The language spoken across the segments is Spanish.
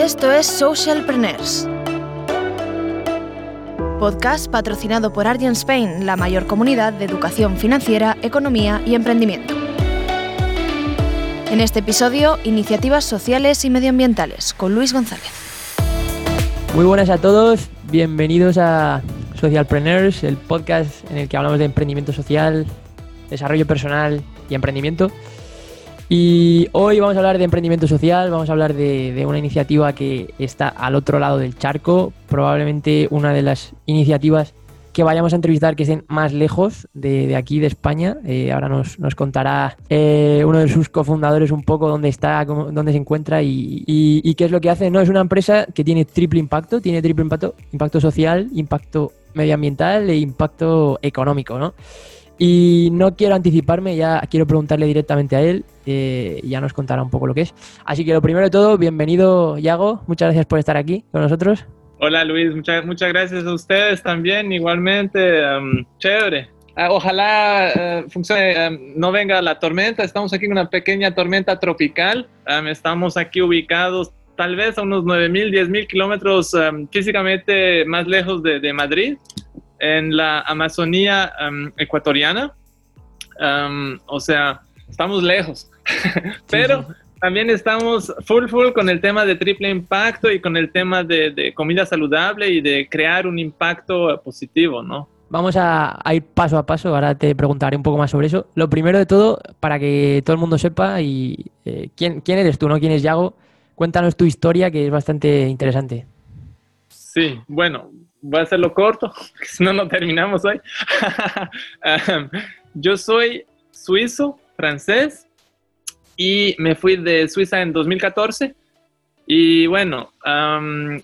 Esto es Socialpreneurs. Podcast patrocinado por Argent Spain, la mayor comunidad de educación financiera, economía y emprendimiento. En este episodio, iniciativas sociales y medioambientales con Luis González. Muy buenas a todos, bienvenidos a Socialpreneurs, el podcast en el que hablamos de emprendimiento social, desarrollo personal y emprendimiento. Y hoy vamos a hablar de emprendimiento social, vamos a hablar de, una iniciativa que está al otro lado del charco, probablemente una de las iniciativas que vayamos a entrevistar que estén más lejos de, aquí, de España. Eh, ahora nos, contará eh, uno de sus cofundadores un poco dónde está, dónde se encuentra y, y, qué es lo que hace. No, es una empresa que tiene triple impacto, tiene triple impacto, impacto social, impacto medioambiental e impacto económico, ¿no? Y no quiero anticiparme, ya quiero preguntarle directamente a él, eh, ya nos contará un poco lo que es. Así que lo primero de todo, bienvenido Yago, muchas gracias por estar aquí con nosotros. Hola Luis, muchas, muchas gracias a ustedes también, igualmente, um, chévere. Ah, ojalá eh, funcione, um, no venga la tormenta, estamos aquí en una pequeña tormenta tropical, um, estamos aquí ubicados tal vez a unos 9.000, 10.000 kilómetros físicamente más lejos de, de Madrid en la Amazonía em, ecuatoriana. Em, o sea, estamos lejos, pero también estamos full full con el tema de triple impacto y con el tema de, comida saludable y de crear un impacto positivo, ¿no? Vamos a, ir paso a paso, ahora te preguntaré un poco más sobre eso. Lo primero de todo, para que todo el mundo sepa, y eh, ¿quién, quién eres tú, ¿no? ¿Quién es Yago? Cuéntanos tu historia, que es bastante interesante. Sí, bueno, voy a hacerlo corto, si no, no terminamos hoy. yo soy suizo, francés, y me fui de Suiza en 2014. Y bueno,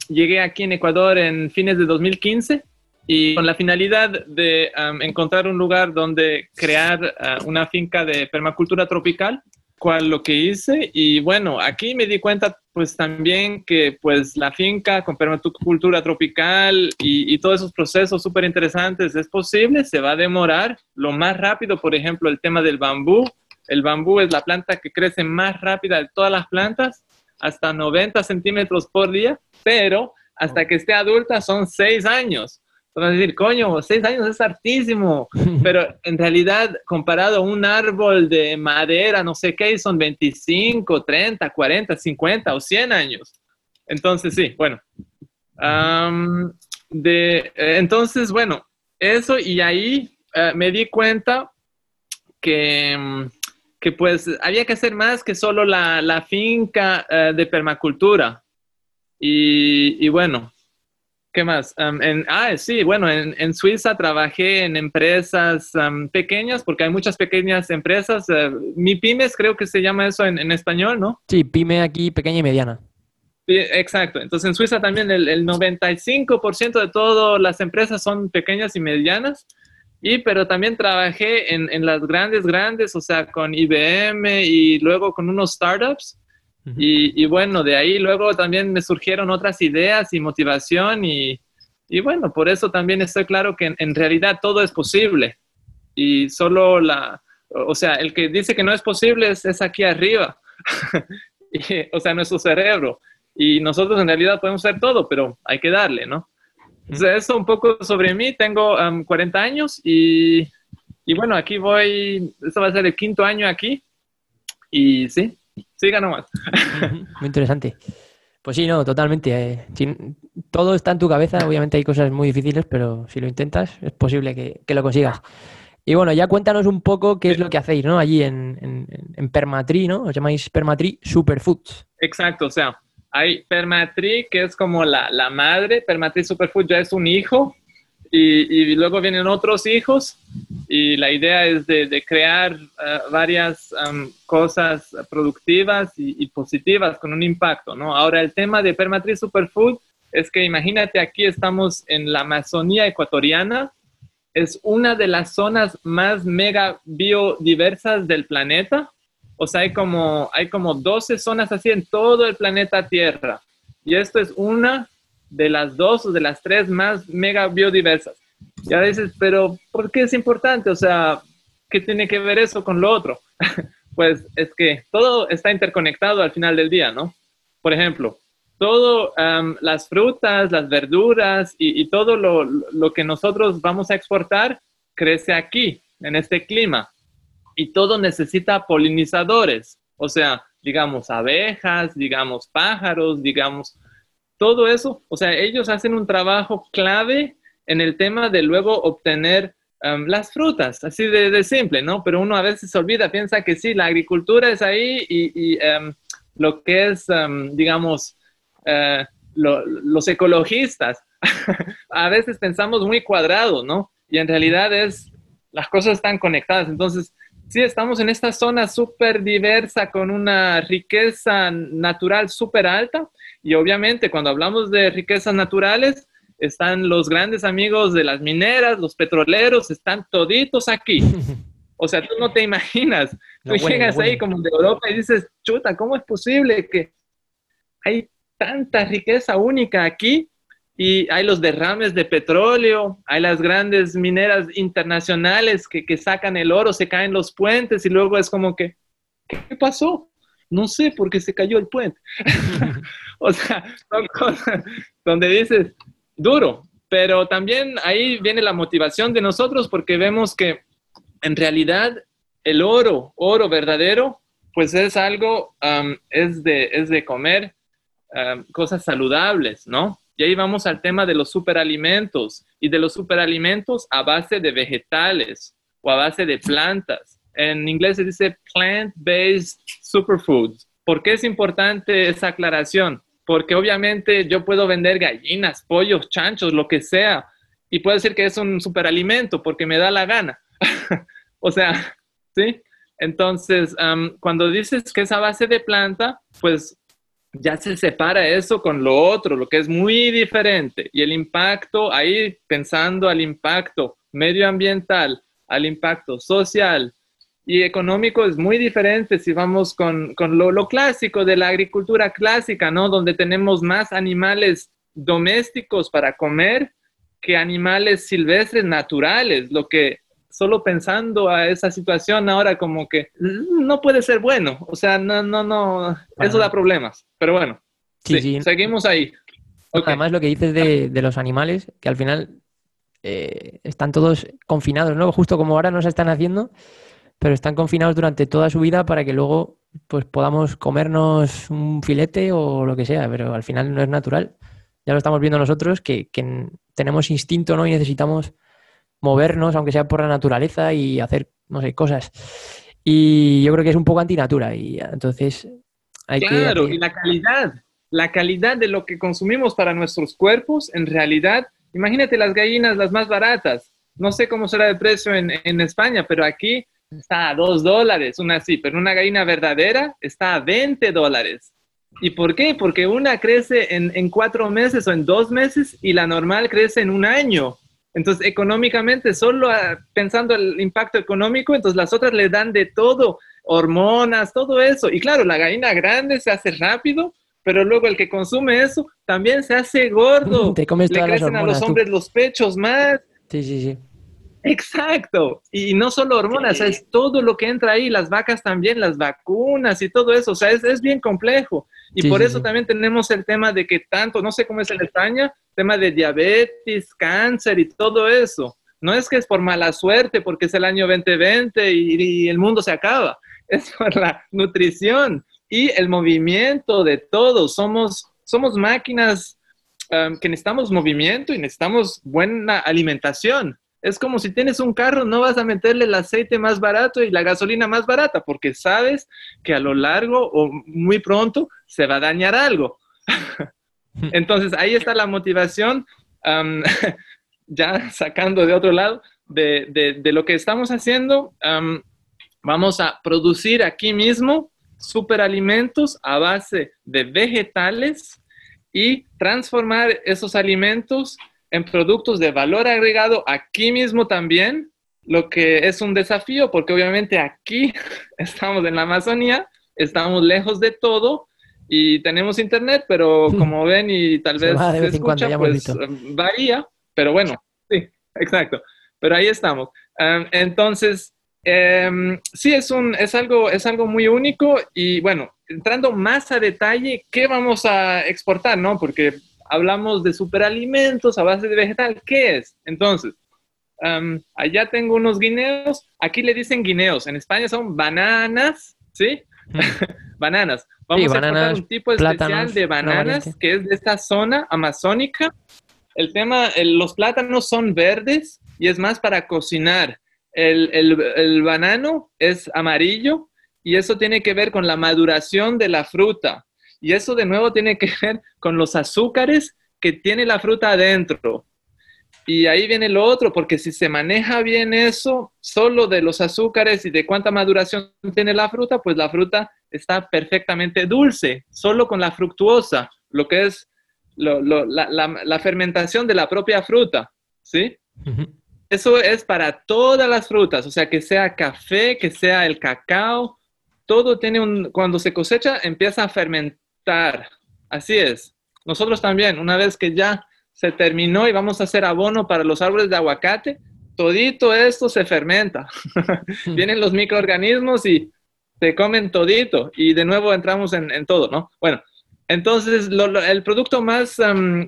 llegué aquí en Ecuador en fines de 2015 y con la finalidad de encontrar un lugar donde crear ah, una finca de permacultura tropical cual lo que hice y bueno, aquí me di cuenta pues también que pues la finca con permacultura tropical y, y todos esos procesos súper interesantes es posible, se va a demorar lo más rápido, por ejemplo, el tema del bambú. El bambú es la planta que crece más rápida de todas las plantas, hasta 90 centímetros por día, pero hasta que esté adulta son 6 años. Van a decir, coño, seis años es hartísimo, pero en realidad comparado a un árbol de madera, no sé qué, son 25, 30, 40, 50 o 100 años. Entonces, sí, bueno. de, eh, entonces, bueno, eso y ahí eh, me di cuenta que, que, pues había que hacer más que solo la, la finca eh, de permacultura. Y, y bueno, ¿Qué más? en, ah, sí, bueno, en, Suiza trabajé en empresas pequeñas, porque hay muchas pequeñas empresas. Uh, mi pymes creo que se llama eso en, español, ¿no? Sí, pyme aquí, pequeña y mediana. Sí, exacto. Entonces en Suiza también el, el 95% de todas las empresas son pequeñas y medianas. Y pero también trabajé en, en las grandes, grandes, o sea, con IBM y luego con unos startups y, bueno, de ahí luego también me surgieron otras ideas y motivación y, y bueno, por eso también estoy claro que en, realidad todo es posible y solo la, o sea, el que dice que no es posible es, es aquí arriba, o sea, nuestro cerebro. Y nosotros en realidad podemos hacer todo, pero hay que darle, ¿no? Entonces, eso un poco sobre mí. Tengo 40 años y, y bueno, aquí voy, esto va a ser el quinto año aquí. Y sí, siga nomás. Muy interesante. Pues sí, no, totalmente. Eh, todo está en tu cabeza, obviamente hay cosas muy difíciles, pero si lo intentas es posible que, lo consigas. Y bueno, ya cuéntanos un poco qué es lo que hacéis, ¿no? Allí en, en, Permatri, ¿no? Os llamáis Permatri Superfoods. Exacto, o sea, hay Permatri, que es como la, la madre, Permatri Superfood ya es un hijo, y, luego vienen otros hijos y la idea es de, crear eh, varias cosas productivas y, positivas con un impacto, ¿no? Ahora, el tema de Permatriz Superfood es que imagínate, aquí estamos en la Amazonía ecuatoriana, es una de las zonas más mega biodiversas del planeta, o sea, hay como, hay como 12 zonas así en todo el planeta Tierra, y esto es una de las dos o de las tres más mega biodiversas. Y ahora dices, pero ¿por qué es importante? O sea, ¿qué tiene que ver eso con lo otro? pues es que todo está interconectado al final del día, ¿no? Por ejemplo, todo las frutas, las verduras y, todo lo, lo, que nosotros vamos a exportar crece aquí, en este clima. Y todo necesita polinizadores, o sea, digamos abejas, digamos pájaros, digamos todo eso. O sea, ellos hacen un trabajo clave en el tema de luego obtener las frutas, así de, simple, ¿no? Pero uno a veces se olvida, piensa que sí, la agricultura es ahí y, lo que es, digamos, eh, los ecologistas, a veces pensamos muy cuadrado, ¿no? Y en realidad es, las cosas están conectadas. Entonces, sí, estamos en esta zona súper diversa con una riqueza natural súper alta. Y obviamente cuando hablamos de riquezas naturales, están los grandes amigos de las mineras, los petroleros, están toditos aquí. O sea, tú no te imaginas. tú llegas ahí como de Europa y dices, chuta, ¿cómo es posible que hay tanta riqueza única aquí? Y hay los derrames de petróleo, hay las grandes mineras internacionales que, que sacan el oro, se caen los puentes y luego es como que, ¿qué pasó? No sé por qué se cayó el puente. o sea, son cosas donde dices, duro, pero también ahí viene la motivación de nosotros porque vemos que en realidad el oro, oro verdadero, pues es algo, es, de, es de comer cosas saludables, ¿no? Y ahí vamos al tema de los superalimentos y de los superalimentos a base de vegetales o a base de plantas. En inglés se dice plant-based superfoods. ¿Por qué es importante esa aclaración? porque obviamente yo puedo vender gallinas, pollos, chanchos, lo que sea, y puedo decir que es un superalimento porque me da la gana. o sea, ¿sí? Entonces, cuando dices que es a base de planta, pues ya se separa eso con lo otro, lo que es muy diferente. Y el impacto, ahí pensando al impacto medioambiental, al impacto social, y económico es muy diferente si vamos con, con lo, lo, clásico de la agricultura clásica, ¿no? Donde tenemos más animales domésticos para comer que animales silvestres naturales, lo que solo pensando a esa situación ahora como que no puede ser bueno, o sea, no, no, no, eso da problemas, pero bueno, sí, seguimos ahí. Además lo que dices de, de, los animales, que al final eh, están todos confinados, ¿no? Justo como ahora nos están haciendo, pero están confinados durante toda su vida para que luego pues podamos comernos un filete o lo que sea, pero al final no es natural. Ya lo estamos viendo nosotros, que, tenemos instinto ¿no? y necesitamos movernos, aunque sea por la naturaleza, y hacer, no sé, cosas. Y yo creo que es un poco antinatura. Y entonces hay que. Claro, y la calidad, la calidad de lo que consumimos para nuestros cuerpos, en realidad, imagínate las gallinas las más baratas. No sé cómo será el precio en, en España, pero aquí está a 2 dólares, una así, pero una gallina verdadera está a 20 dólares. ¿Y por qué? Porque una crece en, en cuatro meses o en dos meses y la normal crece en un año. Entonces, económicamente, solo ah, pensando el impacto económico, entonces las otras le dan de todo, hormonas, todo eso. Y claro, la gallina grande se hace rápido, pero luego el que consume eso también se hace gordo. Te comes le crecen a los hombres los pechos más. Sí, sí, sí. Exacto. Y no solo hormonas, es todo lo que entra ahí, las vacas también, las vacunas y todo eso. O sea, es, bien complejo. Y por eso también tenemos el tema de que tanto, no sé cómo es en España, tema de diabetes, cáncer y todo eso. No es que es por mala suerte, porque es el año 2020 y, el mundo se acaba. Es por la nutrición y el movimiento de todos. Somos, somos máquinas um, que necesitamos movimiento y necesitamos buena alimentación. Es como si tienes un carro, no vas a meterle el aceite más barato y la gasolina más barata, porque sabes que a lo largo o muy pronto se va a dañar algo. Entonces ahí está la motivación, ya sacando de otro lado, de, lo que estamos haciendo. vamos a producir aquí mismo superalimentos a base de vegetales y transformar esos alimentos en productos de valor agregado aquí mismo también, lo que es un desafío porque obviamente aquí estamos en la Amazonía, estamos lejos de todo y tenemos internet, pero como ven y tal vez se escucha, pues varía, pero bueno, sí, exacto. Pero ahí estamos. entonces, Em, sí, es, un, es, algo, es algo muy único y bueno, entrando más a detalle, ¿qué vamos a exportar? ¿no? Porque hablamos de superalimentos a base de vegetal, ¿qué es? Entonces, allá tengo unos guineos, aquí le dicen guineos, en España son bananas, ¿sí? bananas. Vamos a exportar un tipo especial de bananas que es de esta zona amazónica. El tema, los plátanos son verdes y es más para cocinar el, banano es amarillo y eso tiene que ver con la maduración de la fruta. Y eso de nuevo tiene que ver con los azúcares que tiene la fruta adentro. Y ahí viene lo otro, porque si se maneja bien eso, solo de los azúcares y de cuánta maduración tiene la fruta, pues la fruta está perfectamente dulce, solo con la fructuosa, lo que es la, fermentación de la propia fruta, ¿sí? Eso es para todas las frutas, o sea, que sea café, que sea el cacao, todo tiene un, cuando se cosecha empieza a fermentar. Así es. Nosotros también, una vez que ya se terminó y vamos a hacer abono para los árboles de aguacate, todito esto se fermenta. Vienen los microorganismos y se comen todito y de nuevo entramos en, todo, ¿no? Bueno, entonces, el producto más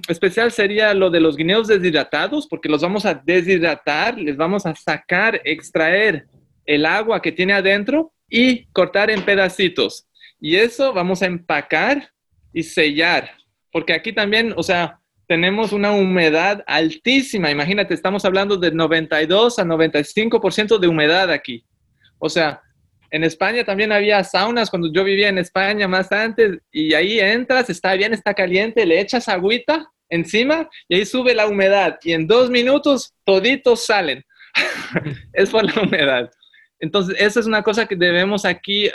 especial sería lo de los guineos deshidratados, porque los vamos a deshidratar, les vamos a sacar, extraer el agua que tiene adentro y cortar en pedacitos. Y eso vamos a empacar y sellar, porque aquí también, o sea, tenemos una humedad altísima. Imagínate, estamos hablando de 92 a 95% de humedad aquí. O sea, en España también había saunas cuando yo vivía en España más antes y ahí entras, está bien, está caliente, le echas agüita encima y ahí sube la humedad y en dos minutos toditos salen. es por la humedad. Entonces, esa es una cosa que debemos aquí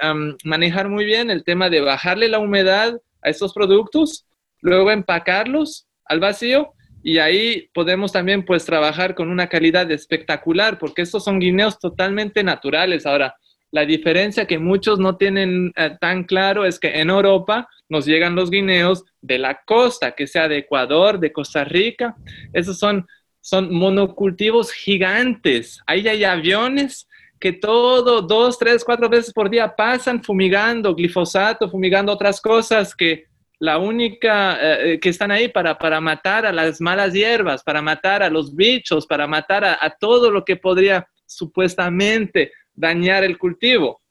manejar muy bien, el tema de bajarle la humedad a estos productos, luego empacarlos al vacío y ahí podemos también pues trabajar con una calidad espectacular porque estos son guineos totalmente naturales. Ahora, la diferencia que muchos no tienen eh, tan claro es que en Europa nos llegan los guineos de la costa, que sea de Ecuador, de Costa Rica. Esos son, son monocultivos gigantes. Ahí hay aviones que todo, dos, tres, cuatro veces por día pasan fumigando glifosato, fumigando otras cosas que la única eh, que están ahí para, para, matar a las malas hierbas, para matar a los bichos, para matar a, todo lo que podría supuestamente dañar el cultivo.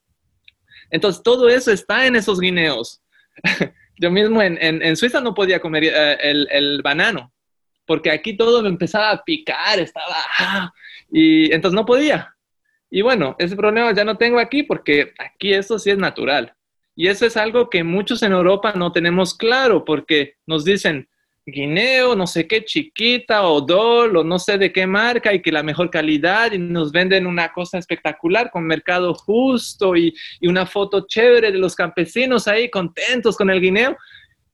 Entonces, todo eso está en esos guineos. Yo mismo en, Suiza no podía comer eh, el, banano, porque aquí todo me empezaba a picar, estaba... Ah, y entonces no podía. Y bueno, ese problema ya no tengo aquí porque aquí eso sí es natural. Y eso es algo que muchos en Europa no tenemos claro porque nos dicen, guineo, no sé qué, chiquita o dol o no sé de qué marca y que la mejor calidad y nos venden una cosa espectacular con mercado justo y, una foto chévere de los campesinos ahí contentos con el guineo.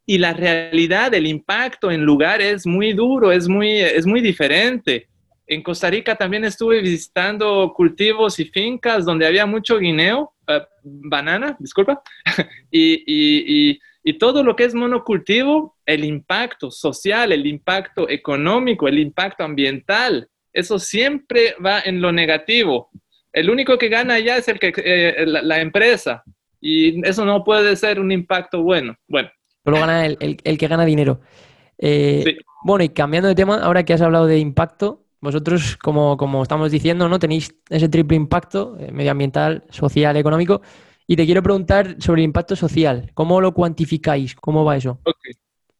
Y la realidad, el impacto en lugar es muy duro, es muy, es muy diferente. En Costa Rica también estuve visitando cultivos y fincas donde había mucho guineo, eh, banana, disculpa, y y todo lo que es monocultivo, el impacto social, el impacto económico, el impacto ambiental, eso siempre va en lo negativo. El único que gana ya es el que, eh, la, empresa. Y eso no puede ser un impacto bueno. Bueno. Solo gana el, que gana dinero. Eh, bueno, y cambiando de tema, ahora que has hablado de impacto, vosotros, como, como estamos diciendo, ¿no? Tenéis ese triple impacto, eh, medioambiental, social, económico. Y te quiero preguntar sobre el impacto social. ¿Cómo lo cuantificáis? ¿Cómo va eso?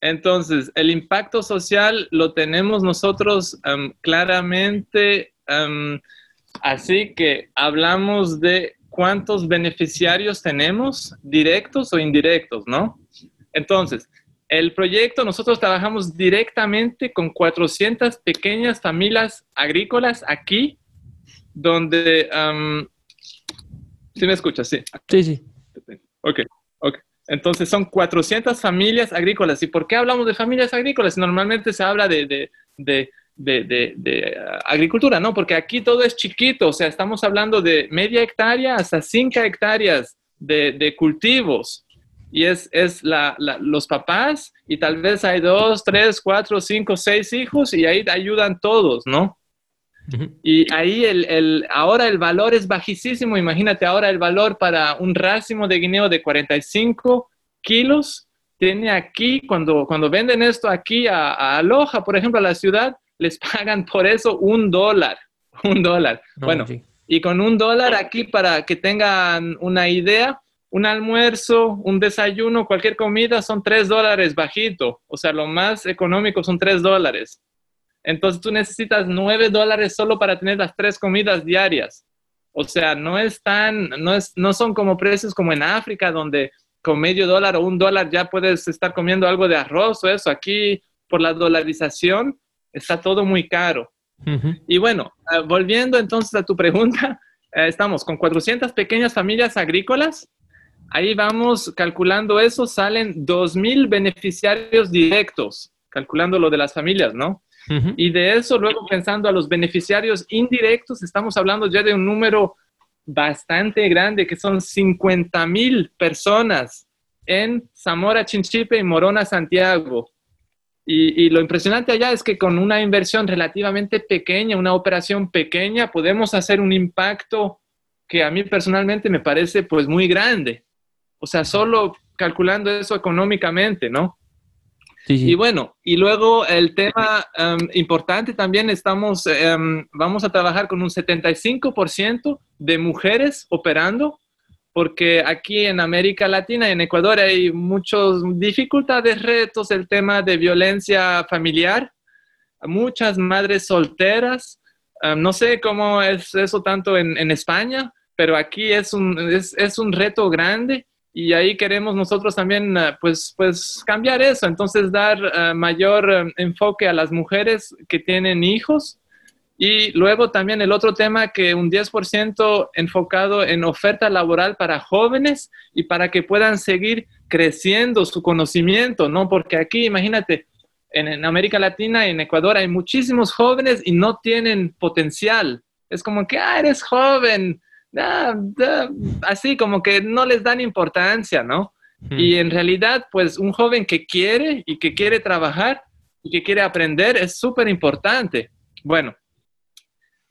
Entonces, el impacto social lo tenemos nosotros em, claramente, em, así que hablamos de cuántos beneficiarios tenemos, directos o indirectos, ¿no? Entonces, el proyecto, nosotros trabajamos directamente con 400 pequeñas familias agrícolas aquí, donde em, Sí me escuchas, sí. Sí, sí. Ok, ok. Entonces son 400 familias agrícolas. ¿Y por qué hablamos de familias agrícolas? Normalmente se habla de, de, de, de uh, agricultura, ¿no? Porque aquí todo es chiquito, o sea, estamos hablando de media hectárea hasta 5 hectáreas de, cultivos. Y es, es la, los papás y tal vez hay dos, tres, cuatro, cinco, seis hijos y ahí ayudan todos, ¿no? Y ahí el, el, ahora el valor es bajísimo. Imagínate ahora el valor para un racimo de guineo de 45 kilos. Tiene aquí, cuando, cuando venden esto aquí a, a Aloha, por ejemplo, a la ciudad, les pagan por eso un dólar. Un dólar. bueno, y con un dólar aquí para que tengan una idea, un almuerzo, un desayuno, cualquier comida son tres dólares bajito. O sea, lo más económico son tres dólares. Entonces tú necesitas nueve dólares solo para tener las tres comidas diarias. O sea, no es tan, no, es, no son como precios como en África, donde con medio dólar o un dólar ya puedes estar comiendo algo de arroz o eso. Aquí, por la dolarización, está todo muy caro. Y bueno, eh, volviendo entonces a tu pregunta, eh, estamos con 400 pequeñas familias agrícolas Ahí vamos calculando eso, salen 2.000 beneficiarios directos, calculando lo de las familias, ¿no? Y de eso, luego pensando a los beneficiarios indirectos, estamos hablando ya de un número bastante grande, que son 50.000 personas en Zamora, Chinchipe y Morona, Santiago. Y, y, lo impresionante allá es que con una inversión relativamente pequeña, una operación pequeña, podemos hacer un impacto que a mí personalmente me parece pues muy grande. O sea, solo calculando eso económicamente, ¿no? Sí, sí. Y bueno, y luego el tema em, importante también estamos, em, vamos a trabajar con un 75% de mujeres operando, porque aquí en América Latina en Ecuador hay muchas dificultades, retos, el tema de violencia familiar, muchas madres solteras, em, no sé cómo es eso tanto en, en España, pero aquí es un, es, es un reto grande y ahí queremos nosotros también eh, pues, pues cambiar eso, entonces dar eh, mayor eh, enfoque a las mujeres que tienen hijos y luego también el otro tema que un 10% enfocado en oferta laboral para jóvenes y para que puedan seguir creciendo su conocimiento, ¿no? Porque aquí, imagínate, en, en América Latina y en Ecuador hay muchísimos jóvenes y no tienen potencial. Es como que, ah, eres joven, así como que no les dan importancia, ¿no? Y en realidad, pues un joven que quiere y que quiere trabajar y que quiere aprender es súper importante. Bueno,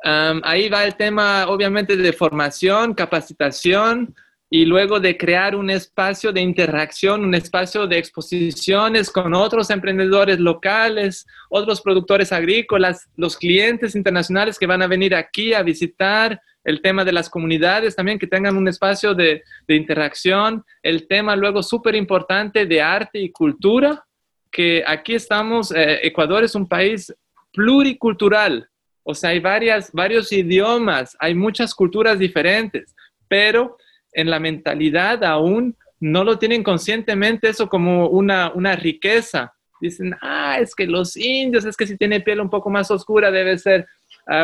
ahí va el tema, obviamente, de formación, capacitación y luego de crear un espacio de interacción, un espacio de exposiciones con otros emprendedores locales, otros productores agrícolas, los clientes internacionales que van a venir aquí a visitar, el tema de las comunidades también, que tengan un espacio de, interacción, el tema luego súper importante de arte y cultura, que aquí estamos, eh, Ecuador es un país pluricultural, o sea, hay varias, varios idiomas, hay muchas culturas diferentes, pero en la mentalidad aún no lo tienen conscientemente eso como una, una riqueza. Dicen, ah, es que los indios, es que si tiene piel un poco más oscura debe ser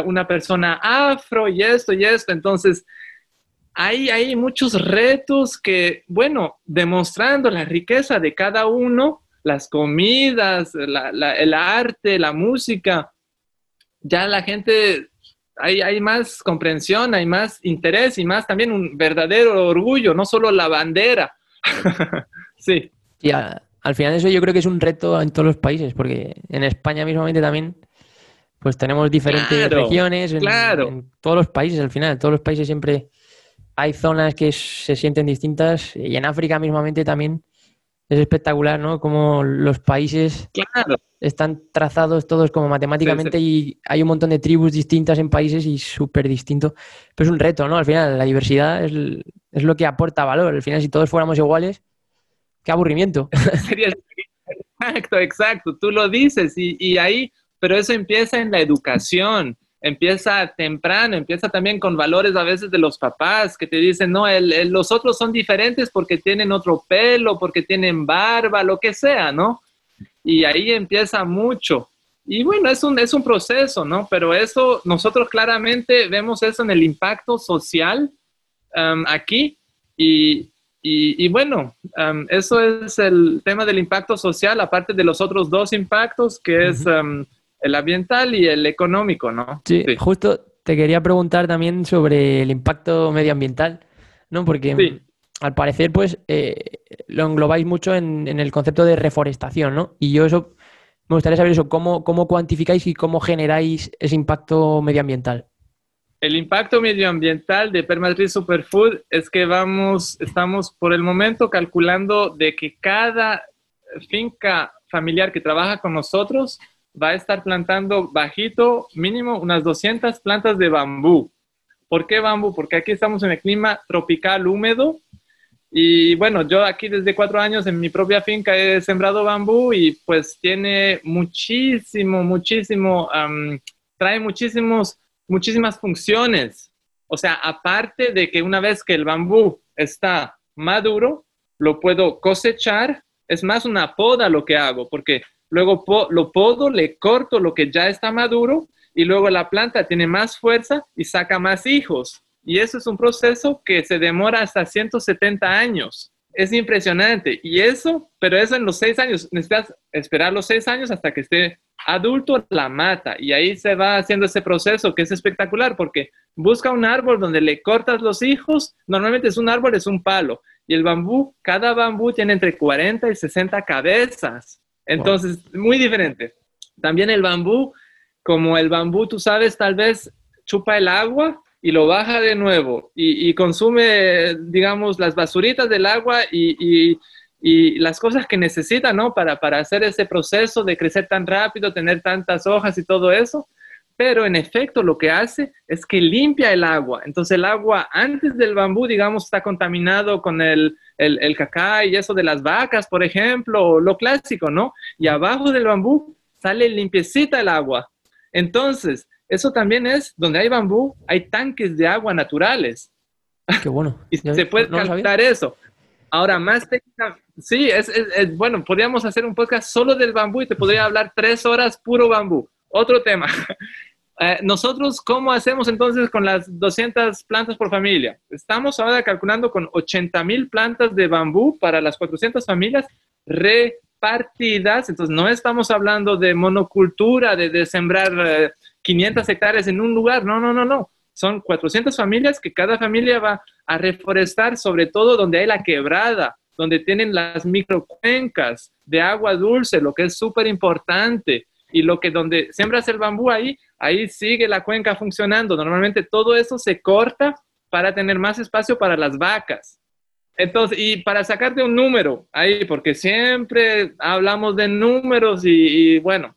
una persona afro y esto y esto. Entonces, hay, hay muchos retos que, bueno, demostrando la riqueza de cada uno, las comidas, el arte, la música, ya la gente, hay, hay más comprensión, hay más interés y más también un verdadero orgullo, no solo la bandera. sí. Y al final eso yo creo que es un reto en todos los países, porque en España mismamente también pues tenemos diferentes regiones en, en, todos los países, al final, en todos los países siempre hay zonas que se sienten distintas y en África mismamente también es espectacular, ¿no? Como los países están trazados todos como matemáticamente y hay un montón de tribus distintas en países y súper distinto. Pero es un reto, ¿no? Al final, la diversidad es, es, lo que aporta valor. Al final, si todos fuéramos iguales, qué aburrimiento. exacto, exacto. Tú lo dices y, y ahí pero eso empieza en la educación, empieza temprano, empieza también con valores a veces de los papás que te dicen, no, los otros son diferentes porque tienen otro pelo, porque tienen barba, lo que sea, ¿no? Y ahí empieza mucho. Y bueno, es un, es un proceso, ¿no? Pero eso, nosotros claramente vemos eso en el impacto social um, aquí. Y, y, bueno, um, eso es el tema del impacto social, aparte de los otros dos impactos, que es um, el ambiental y el económico, ¿no? Sí, justo te quería preguntar también sobre el impacto medioambiental, ¿no? Porque al parecer, pues, eh, lo englobáis mucho en, el concepto de reforestación, ¿no? Y yo eso me gustaría saber eso, ¿cómo, cómo cuantificáis y cómo generáis ese impacto medioambiental? El impacto medioambiental de Permatrix Superfood es que vamos, estamos por el momento calculando de que cada finca familiar que trabaja con nosotros va a estar plantando bajito, mínimo unas 200 plantas de bambú. ¿Por qué bambú? Porque aquí estamos en el clima tropical húmedo y bueno, yo aquí desde cuatro años en mi propia finca he sembrado bambú y pues tiene muchísimo, muchísimo, trae muchísimos, muchísimas funciones. O sea, aparte de que una vez que el bambú está maduro, lo puedo cosechar, es más una poda lo que hago, porque luego lo podo, le corto lo que ya está maduro y luego la planta tiene más fuerza y saca más hijos. Y eso es un proceso que se demora hasta 170 años. Es impresionante. Y eso, pero eso en los seis años, necesitas esperar los seis años hasta que esté adulto, la mata. Y ahí se va haciendo ese proceso que es espectacular porque busca un árbol donde le cortas los hijos. Normalmente es un árbol, es un palo. Y el bambú, cada bambú tiene entre 40 y 60 cabezas. Entonces, muy diferente. También el bambú, como el bambú, tú sabes, tal vez chupa el agua y lo baja de nuevo y, consume, digamos, las basuritas del agua y, las cosas que necesita, ¿no? Para, para hacer ese proceso de crecer tan rápido, tener tantas hojas y todo eso. Pero en efecto lo que hace es que limpia el agua. Entonces el agua antes del bambú, digamos, está contaminado con el, el, el cacá y eso de las vacas, por ejemplo, lo clásico, ¿no? Y abajo del bambú sale limpiecita el agua. Entonces, eso también es, donde hay bambú, hay tanques de agua naturales. Qué bueno. y se puede captar eso. Ahora, más técnica, sí, es, bueno, podríamos hacer un podcast solo del bambú y te podría hablar tres horas puro bambú. Otro tema. Eh, nosotros, ¿cómo hacemos entonces con las 200 plantas por familia? Estamos ahora calculando con 80 mil plantas de bambú para las 400 familias repartidas. Entonces, no estamos hablando de monocultura, de, sembrar eh, 500 hectáreas en un lugar. No, no, no, no. Son 400 familias que cada familia va a reforestar, sobre todo donde hay la quebrada, donde tienen las microcuencas de agua dulce, lo que es súper importante. Y lo que donde siembras el bambú ahí, ahí sigue la cuenca funcionando. Normalmente todo eso se corta para tener más espacio para las vacas. Entonces, y para sacarte un número ahí, porque siempre hablamos de números y bueno,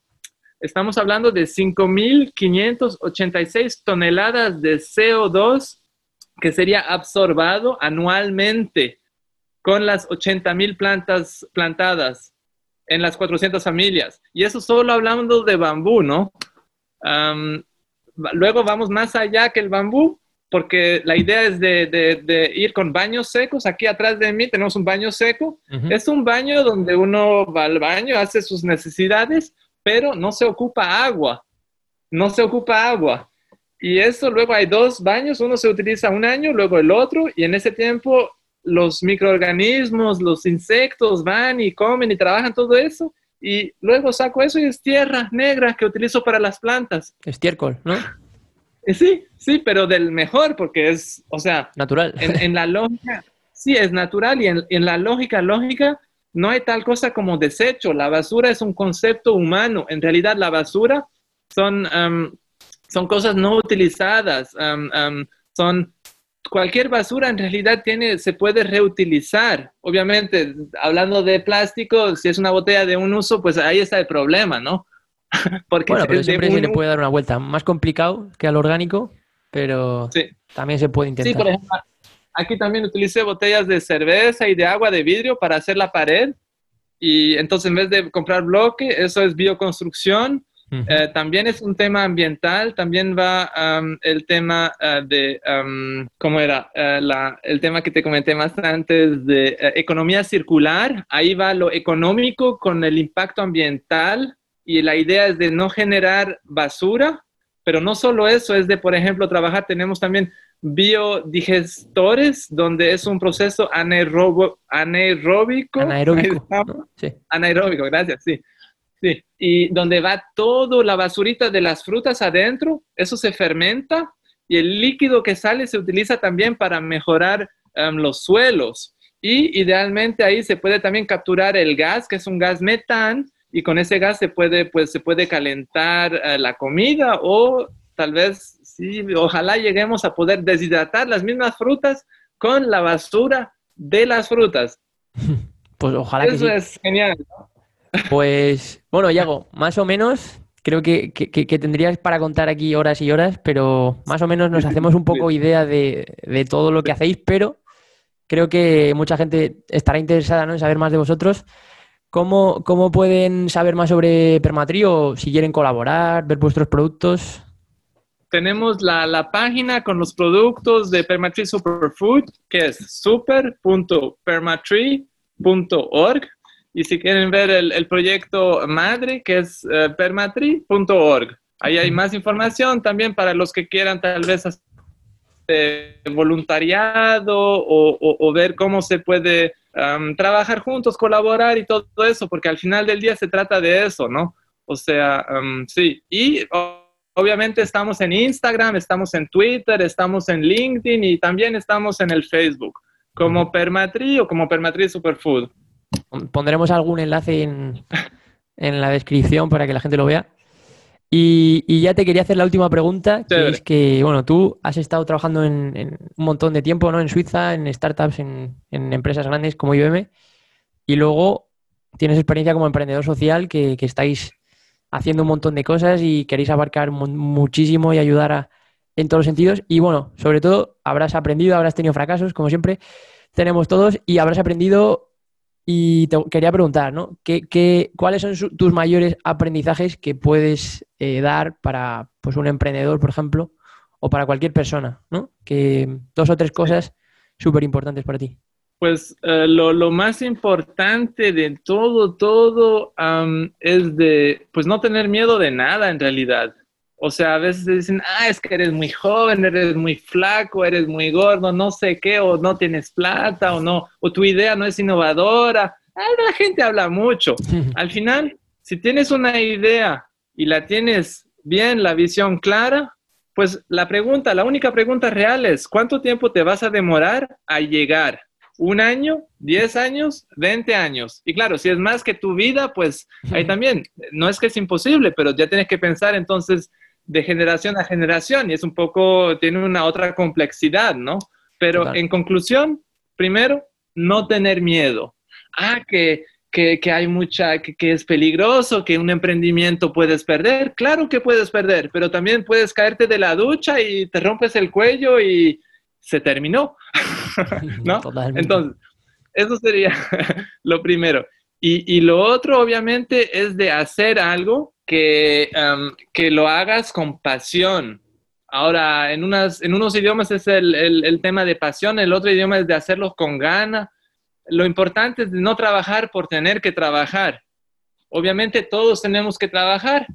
estamos hablando de 5.586 toneladas de CO2 que sería absorbado anualmente con las 80.000 plantas plantadas en las 400 familias. Y eso solo hablando de bambú, ¿no? luego vamos más allá que el bambú, porque la idea es de, ir con baños secos. Aquí atrás de mí tenemos un baño seco. Es un baño donde uno va al baño, hace sus necesidades, pero no se ocupa agua, no se ocupa agua. Y eso luego hay dos baños, uno se utiliza un año, luego el otro, y en ese tiempo los microorganismos, los insectos van y comen y trabajan todo eso, y luego saco eso y es tierra negra que utilizo para las plantas. Estiércol, ¿no? Eh, sí, sí, pero del mejor, porque es, o sea, natural. En, la lógica, sí, es natural y en, en la lógica lógica no hay tal cosa como desecho. La basura es un concepto humano. En realidad, la basura son, son cosas no utilizadas. son cualquier basura en realidad tiene, se puede reutilizar. Obviamente, hablando de plástico, si es una botella de un uso, pues ahí está el problema, ¿no? Porque bueno, pero siempre se le puede dar una vuelta. Más complicado que al orgánico, pero también se puede intentar. Sí, por ejemplo, Aquí también utilicé botellas de cerveza y de agua de vidrio para hacer la pared. Y entonces en vez de comprar bloque, eso es bioconstrucción. Eh, también es un tema ambiental, también va el tema eh, de, ¿cómo era? Eh, la, el tema que te comenté más antes de economía circular. Ahí va lo económico con el impacto ambiental y la idea es de no generar basura, pero no solo eso, es de, por ejemplo, trabajar, tenemos también biodigestores, donde es un proceso anaeróbico. Anaeróbico. Anaeróbico, gracias, sí. Sí, y donde va toda la basurita de las frutas adentro, eso se fermenta y el líquido que sale se utiliza también para mejorar em, los suelos. Y idealmente ahí se puede también capturar el gas, que es un gas metán, y con ese gas se puede, pues, se puede calentar eh, la comida o tal vez, sí, ojalá lleguemos a poder deshidratar las mismas frutas con la basura de las frutas. Pues ojalá que Eso es genial. ¿no? Pues bueno, Yago, más o menos, creo que, que- tendrías para contar aquí horas y horas, pero más o menos nos hacemos un poco idea de, de todo lo que hacéis, pero creo que mucha gente estará interesada en saber más de vosotros. ¿Cómo, cómo pueden saber más sobre Permatri o si quieren colaborar, ver vuestros productos? tenemos la, la página con los productos de Permatree Superfood, que es super.permatree.org. Y si quieren ver el, el proyecto madre, que es eh, permatree.org. Ahí hay más información también para los que quieran tal vez hacer eh, voluntariado o, o- o ver cómo se puede trabajar juntos, colaborar y todo eso, porque al final del día se trata de eso, ¿no? O sea, am, sí. Y obviamente estamos en Instagram, estamos en Twitter, estamos en LinkedIn y también estamos en el Facebook, como Permatri o como Permatri Superfood. Pondremos algún enlace en, en la descripción para que la gente lo vea. Y, y ya te quería hacer la última pregunta, que Chévere. es que, bueno, tú has estado trabajando en, en un montón de tiempo, ¿no? En Suiza, en startups, en, en empresas grandes como IBM, y luego tienes experiencia como emprendedor social, que, que estáis haciendo un montón de cosas y queréis abarcar mu- muchísimo y ayudar a- en todos los sentidos. Y bueno, sobre todo, habrás aprendido, habrás tenido fracasos, como siempre tenemos todos, y habrás aprendido y te quería preguntar, ¿no? ¿Qué, qué- cuáles son su- tus mayores aprendizajes que puedes eh, dar para pues, un emprendedor, por ejemplo, o para cualquier persona, ¿no? Que dos o tres cosas súper importantes para ti. Pues eh, lo, lo más importante de todo, todo am, es de, pues no tener miedo de nada en realidad. O sea, a veces dicen, ah, es que eres muy joven, eres muy flaco, eres muy gordo, no sé qué, o no tienes plata, o no, o tu idea no es innovadora. Ah, la gente habla mucho. Al final, si tienes una idea y la tienes bien, la visión clara, pues la pregunta, la única pregunta real es, ¿cuánto tiempo te vas a demorar a llegar? ¿Un año? ¿Diez años? ¿Veinte años? Y claro, si es más que tu vida, pues ahí también, no es que es imposible, pero ya tienes que pensar entonces de generación a generación y es un poco, tiene una otra complejidad, ¿no? Pero Total. en conclusión, primero, no tener miedo. Ah, que, que, que hay mucha, que, que es peligroso, que un emprendimiento puedes perder. Claro que puedes perder, pero también puedes caerte de la ducha y te rompes el cuello y se terminó. ¿No? Totalmente. Entonces, eso sería lo primero. Y, y lo otro, obviamente, es de hacer algo que, que lo hagas con pasión. Ahora, en, unas, en unos idiomas es el, el, tema de pasión, el otro idioma es de hacerlo con gana. Lo importante es no trabajar por tener que trabajar. Obviamente todos tenemos que trabajar,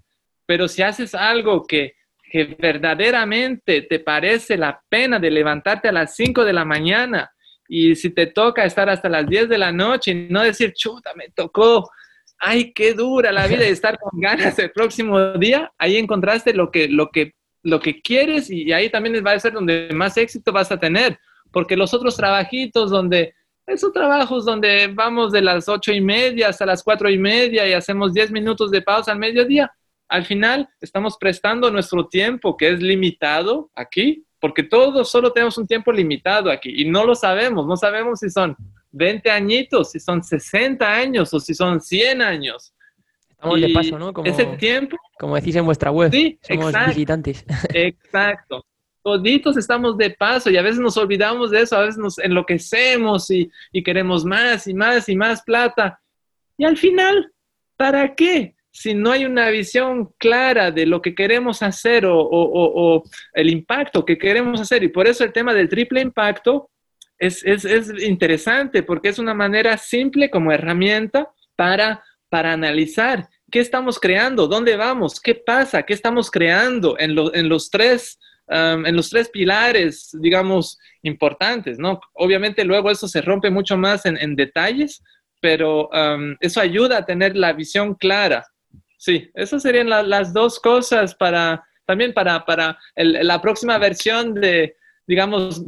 pero si haces algo que, que verdaderamente te parece la pena de levantarte a las 5 de la mañana y si te toca estar hasta las 10 de la noche y no decir, chuta, me tocó, ay, qué dura la vida y estar con ganas el próximo día, ahí encontraste lo que, lo que, lo que quieres y ahí también va a ser donde más éxito vas a tener, porque los otros trabajitos donde, esos trabajos donde vamos de las ocho y media hasta las cuatro y media y hacemos 10 minutos de pausa al mediodía, al final estamos prestando nuestro tiempo que es limitado aquí, porque todos solo tenemos un tiempo limitado aquí y no lo sabemos, no sabemos si son 20 añitos, si son 60 años o si son 100 años. Estamos y de paso, ¿no? Como, ese tiempo. Como decís en vuestra web. Sí, somos exacto, visitantes. Exacto. Toditos estamos de paso y a veces nos olvidamos de eso, a veces nos enloquecemos y, y queremos más y más y más plata. Y al final, ¿para qué? si no hay una visión clara de lo que queremos hacer o, o, o, o, el impacto que queremos hacer, y por eso el tema del triple impacto es, es, es, interesante, porque es una manera simple como herramienta para, para analizar qué estamos creando, dónde vamos, qué pasa, qué estamos creando en, lo, en los tres. Um, en los tres pilares, digamos, importantes, ¿no? Obviamente luego eso se rompe mucho más en, en detalles, pero um, eso ayuda a tener la visión clara. Sí, esas serían la, las dos cosas para también para, para el, la próxima versión de, digamos,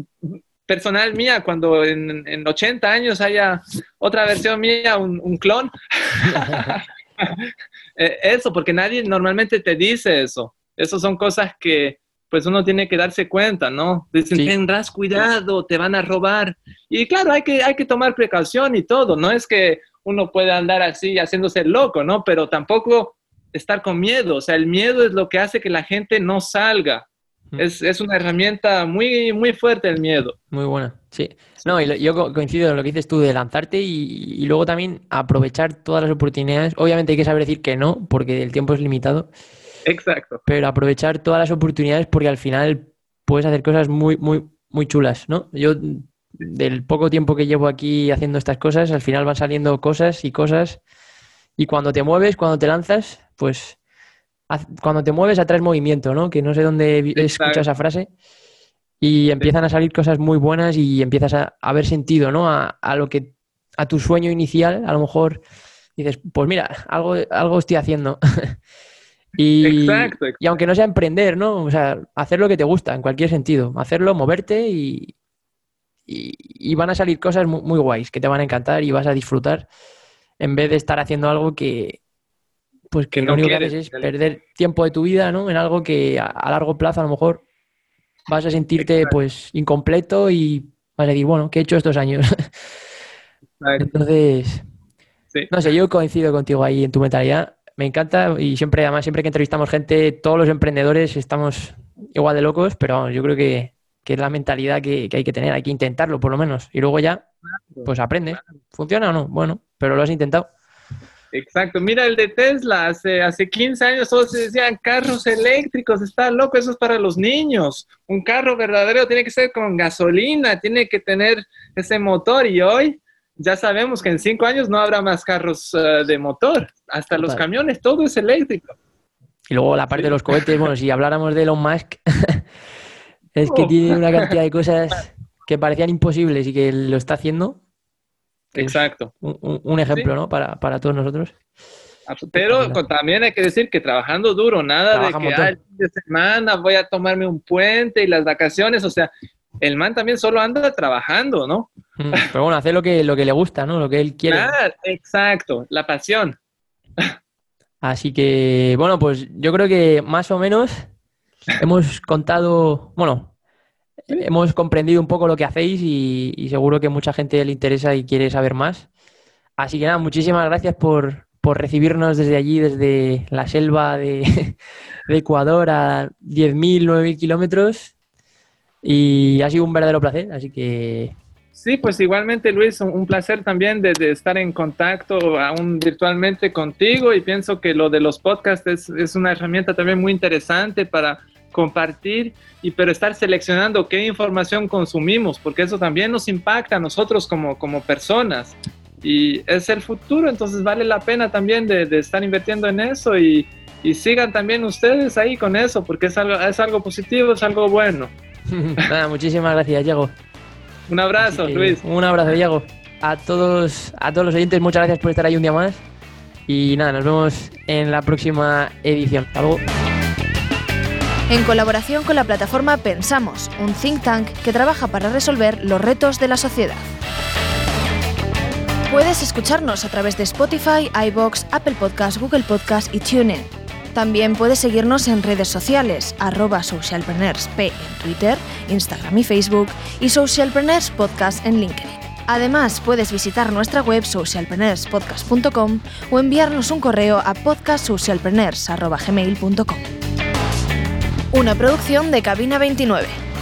personal mía, cuando en, en 80 años haya otra versión mía, un, un clon. Eh, eso, porque nadie normalmente te dice eso. Esas son cosas que pues uno tiene que darse cuenta, ¿no? Dicen, tendrás cuidado, te van a robar. Y claro, hay que, hay que tomar precaución y todo. No es que uno pueda andar así haciéndose loco, ¿no? Pero tampoco estar con miedo. O sea, el miedo es lo que hace que la gente no salga. Es, es, una herramienta muy, muy fuerte el miedo. Muy buena, sí. No, y yo coincido en lo que dices tú de lanzarte y, y, luego también aprovechar todas las oportunidades. Obviamente hay que saber decir que no, porque el tiempo es limitado. Exacto. Pero aprovechar todas las oportunidades porque al final puedes hacer cosas muy, muy, muy chulas, ¿no? Yo, del poco tiempo que llevo aquí haciendo estas cosas, al final van saliendo cosas y cosas. Y cuando te mueves, cuando te lanzas, pues cuando te mueves atraes movimiento, ¿no? Que no sé dónde escuchas esa frase. Y empiezan a salir cosas muy buenas y empiezas a, ver sentido, ¿no? A, lo que, a tu sueño inicial, a lo mejor dices, pues mira, algo, algo estoy haciendo. y, y aunque no sea emprender, ¿no? O sea, hacer lo que te gusta, en cualquier sentido. Hacerlo, moverte y, y, van a salir cosas muy, muy, guays que te van a encantar y vas a disfrutar en vez de estar haciendo algo que, pues que, lo único que haces es perder tiempo de tu vida, ¿no? En algo que a, largo plazo a lo mejor vas a sentirte pues incompleto y vas a decir, bueno, ¿qué he hecho estos años? Entonces, no sé, yo coincido contigo ahí en tu mentalidad. Me encanta y siempre, además, siempre que entrevistamos gente, todos los emprendedores estamos igual de locos, pero yo creo que, es la mentalidad que, que, hay que tener, hay que intentarlo por lo menos. Y luego ya, pues aprende. ¿Funciona o no? Bueno, pero lo has intentado. Exacto, mira el de Tesla, hace, hace 15 años todos decían carros eléctricos, está loco, eso es para los niños. Un carro verdadero tiene que ser con gasolina, tiene que tener ese motor y hoy ya sabemos que en cinco años no habrá más carros eh, de motor, hasta los camiones, todo es eléctrico. Y luego la parte de los cohetes, bueno, si habláramos de Elon Musk, es que tiene una cantidad de cosas que parecían imposibles y que lo está haciendo Exacto. Un, ejemplo, ¿no? Para, para, todos nosotros. Pero también hay que decir que trabajando duro, nada de que el fin de semana voy a tomarme un puente y las vacaciones, o sea, el man también solo anda trabajando, ¿no? Mm, pero bueno, hace lo que, lo que le gusta, ¿no? Lo que él quiere. exacto, la pasión. Así que, bueno, pues yo creo que más o menos hemos contado, bueno, hemos comprendido un poco lo que hacéis y, seguro que mucha gente le interesa y quiere saber más. Así que nada, muchísimas gracias por, recibirnos desde allí, desde la selva de, Ecuador a 10.000, 9.000 kilómetros. Y ha sido un verdadero placer, así que... Sí, pues igualmente Luis, un placer también de, estar en contacto aún virtualmente contigo y pienso que lo de los podcasts es, es una herramienta también muy interesante para compartir y pero estar seleccionando qué información consumimos, porque eso también nos impacta a nosotros como, como personas. Y es el futuro, entonces vale la pena también de, estar invirtiendo en eso y, y, sigan también ustedes ahí con eso, porque es algo, es algo positivo, es algo bueno. Nada, muchísimas gracias, Diego. Un abrazo, Luis. Un abrazo, Diego. A todos, a todos los oyentes, muchas gracias por estar ahí un día más. Y nada, nos vemos en la próxima edición. Hasta luego en colaboración con la plataforma Pensamos, un think tank que trabaja para resolver los retos de la sociedad. Puedes escucharnos a través de Spotify, iBox, Apple Podcasts, Google Podcasts y TuneIn. También puedes seguirnos en redes sociales, arroba socialpreneursp en Twitter, Instagram y Facebook y Socialpreneurs Podcast en LinkedIn. Además, puedes visitar nuestra web socialpreneurspodcast.com o enviarnos un correo a podcastsocialpreneurs.gmail.com. Una producción de Cabina 29.